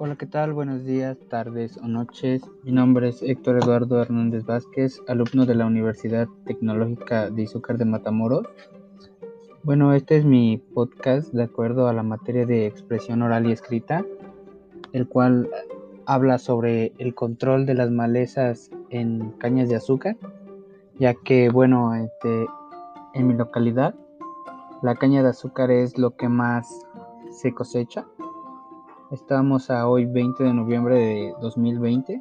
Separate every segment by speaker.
Speaker 1: Hola, ¿qué tal? Buenos días, tardes o noches. Mi nombre es Héctor Eduardo Hernández Vázquez, alumno de la Universidad Tecnológica de Izúcar de Matamoros. Bueno, este es mi podcast de acuerdo a la materia de expresión oral y escrita, el cual habla sobre el control de las malezas en cañas de azúcar, ya que, bueno, este, en mi localidad, la caña de azúcar es lo que más se cosecha Estamos a hoy 20 de noviembre de 2020.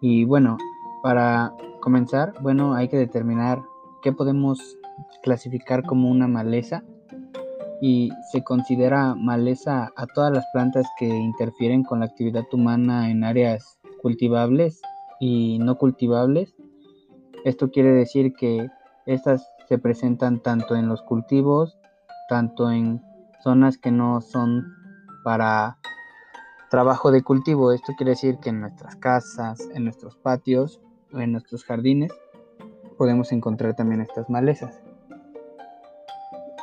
Speaker 1: Y bueno, para comenzar, bueno, hay que determinar qué podemos clasificar como una maleza. Y se considera maleza a todas las plantas que interfieren con la actividad humana en áreas cultivables y no cultivables. Esto quiere decir que estas se presentan tanto en los cultivos, tanto en zonas que no son para trabajo de cultivo. Esto quiere decir que en nuestras casas, en nuestros patios en nuestros jardines podemos encontrar también estas malezas.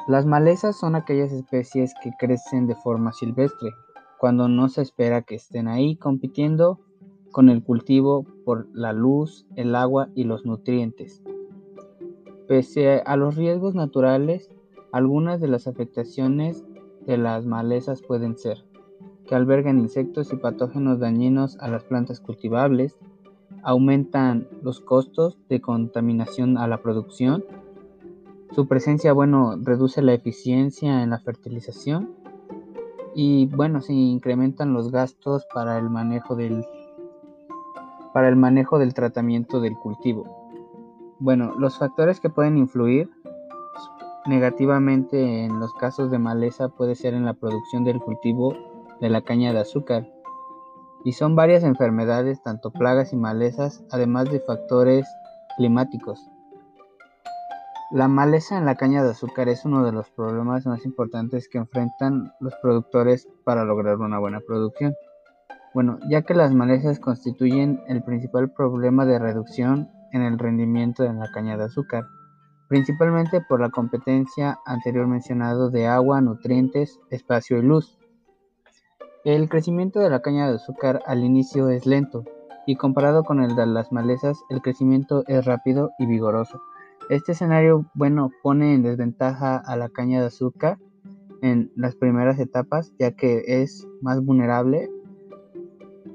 Speaker 1: Las malezas son aquellas especies que crecen de forma silvestre, cuando no se espera que estén ahí compitiendo con el cultivo por la luz, el agua y los nutrientes. Pese a los riesgos naturales, algunas de las afectaciones de las malezas pueden ser que albergan insectos y patógenos dañinos a las plantas cultivables, aumentan los costos de contaminación a la producción, su presencia, bueno, reduce la eficiencia en la fertilización y, bueno, se incrementan los gastos para el manejo del para el manejo del tratamiento del cultivo. Bueno, los factores que pueden influir Negativamente en los casos de maleza puede ser en la producción del cultivo de la caña de azúcar. Y son varias enfermedades, tanto plagas y malezas, además de factores climáticos. La maleza en la caña de azúcar es uno de los problemas más importantes que enfrentan los productores para lograr una buena producción. Bueno, ya que las malezas constituyen el principal problema de reducción en el rendimiento de la caña de azúcar principalmente por la competencia anterior mencionado de agua, nutrientes, espacio y luz. El crecimiento de la caña de azúcar al inicio es lento y comparado con el de las malezas el crecimiento es rápido y vigoroso. Este escenario, bueno, pone en desventaja a la caña de azúcar en las primeras etapas ya que es más vulnerable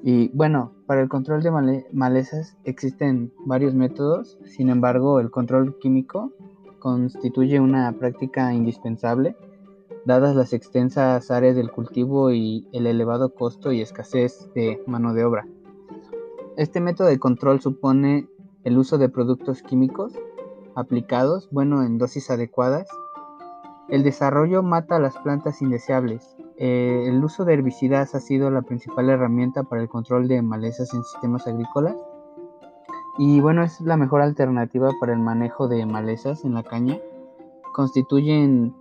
Speaker 1: y bueno, para el control de malezas existen varios métodos, sin embargo el control químico constituye una práctica indispensable, dadas las extensas áreas del cultivo y el elevado costo y escasez de mano de obra. Este método de control supone el uso de productos químicos aplicados, bueno, en dosis adecuadas. El desarrollo mata a las plantas indeseables. Eh, el uso de herbicidas ha sido la principal herramienta para el control de malezas en sistemas agrícolas y bueno, es la mejor alternativa para el manejo de malezas en la caña. Constituyen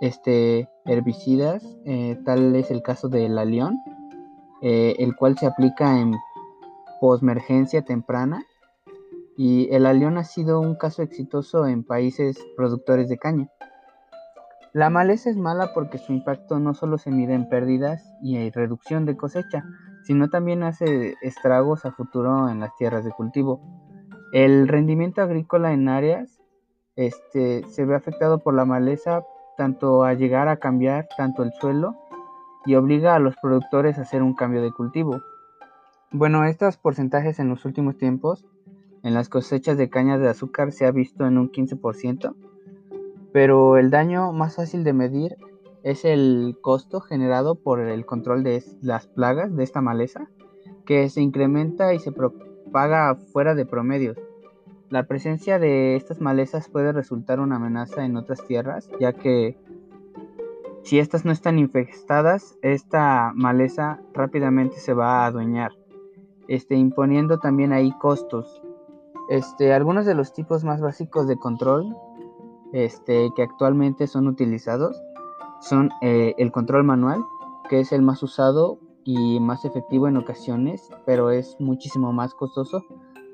Speaker 1: este, herbicidas, eh, tal es el caso del alión, eh, el cual se aplica en posmergencia temprana. Y el alión ha sido un caso exitoso en países productores de caña. La maleza es mala porque su impacto no solo se mide en pérdidas y reducción de cosecha, sino también hace estragos a futuro en las tierras de cultivo. El rendimiento agrícola en áreas este, se ve afectado por la maleza tanto a llegar a cambiar tanto el suelo y obliga a los productores a hacer un cambio de cultivo. Bueno, estos porcentajes en los últimos tiempos en las cosechas de caña de azúcar se ha visto en un 15%, pero el daño más fácil de medir es el costo generado por el control de las plagas de esta maleza, que se incrementa y se propaga fuera de promedios. La presencia de estas malezas puede resultar una amenaza en otras tierras, ya que si estas no están infestadas, esta maleza rápidamente se va a adueñar, este, imponiendo también ahí costos. Este, algunos de los tipos más básicos de control este, que actualmente son utilizados son eh, el control manual, que es el más usado y más efectivo en ocasiones, pero es muchísimo más costoso.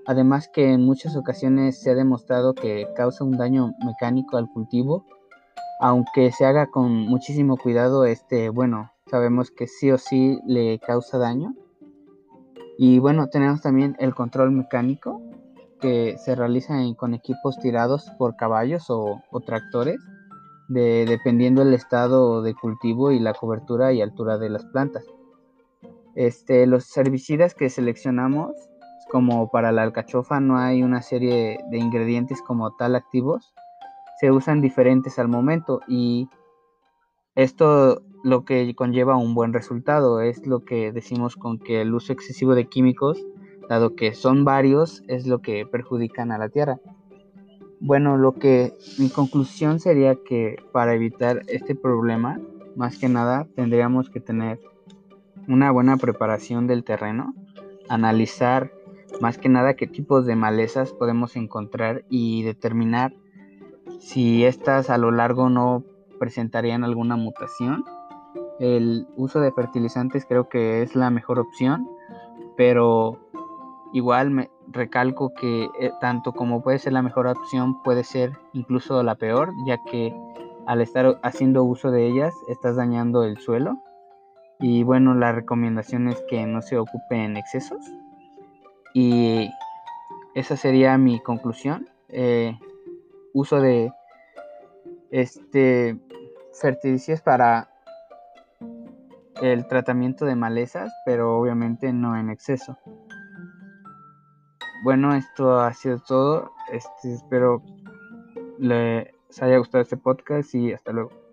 Speaker 1: Además que en muchas ocasiones se ha demostrado que causa un daño mecánico al cultivo, aunque se haga con muchísimo cuidado, este, bueno, sabemos que sí o sí le causa daño. Y bueno, tenemos también el control mecánico que se realiza con equipos tirados por caballos o, tractores, dependiendo del estado de cultivo y la cobertura y altura de las plantas. Este, los herbicidas que seleccionamos, como para la alcachofa no hay una serie de ingredientes como tal activos, se usan diferentes al momento y esto lo que conlleva un buen resultado es lo que decimos con que el uso excesivo de químicos, dado que son varios, es lo que perjudican a la tierra. Bueno, lo que mi conclusión sería que para evitar este problema, más que nada tendríamos que tener una buena preparación del terreno, analizar más que nada qué tipos de malezas podemos encontrar y determinar si estas a lo largo no presentarían alguna mutación. El uso de fertilizantes creo que es la mejor opción, pero igual me recalco que eh, tanto como puede ser la mejor opción, puede ser incluso la peor, ya que al estar haciendo uso de ellas estás dañando el suelo. Y bueno, la recomendación es que no se ocupe en excesos. Y esa sería mi conclusión. Eh, uso de este para el tratamiento de malezas, pero obviamente no en exceso. Bueno, esto ha sido todo. Este, espero les haya gustado este podcast y hasta luego.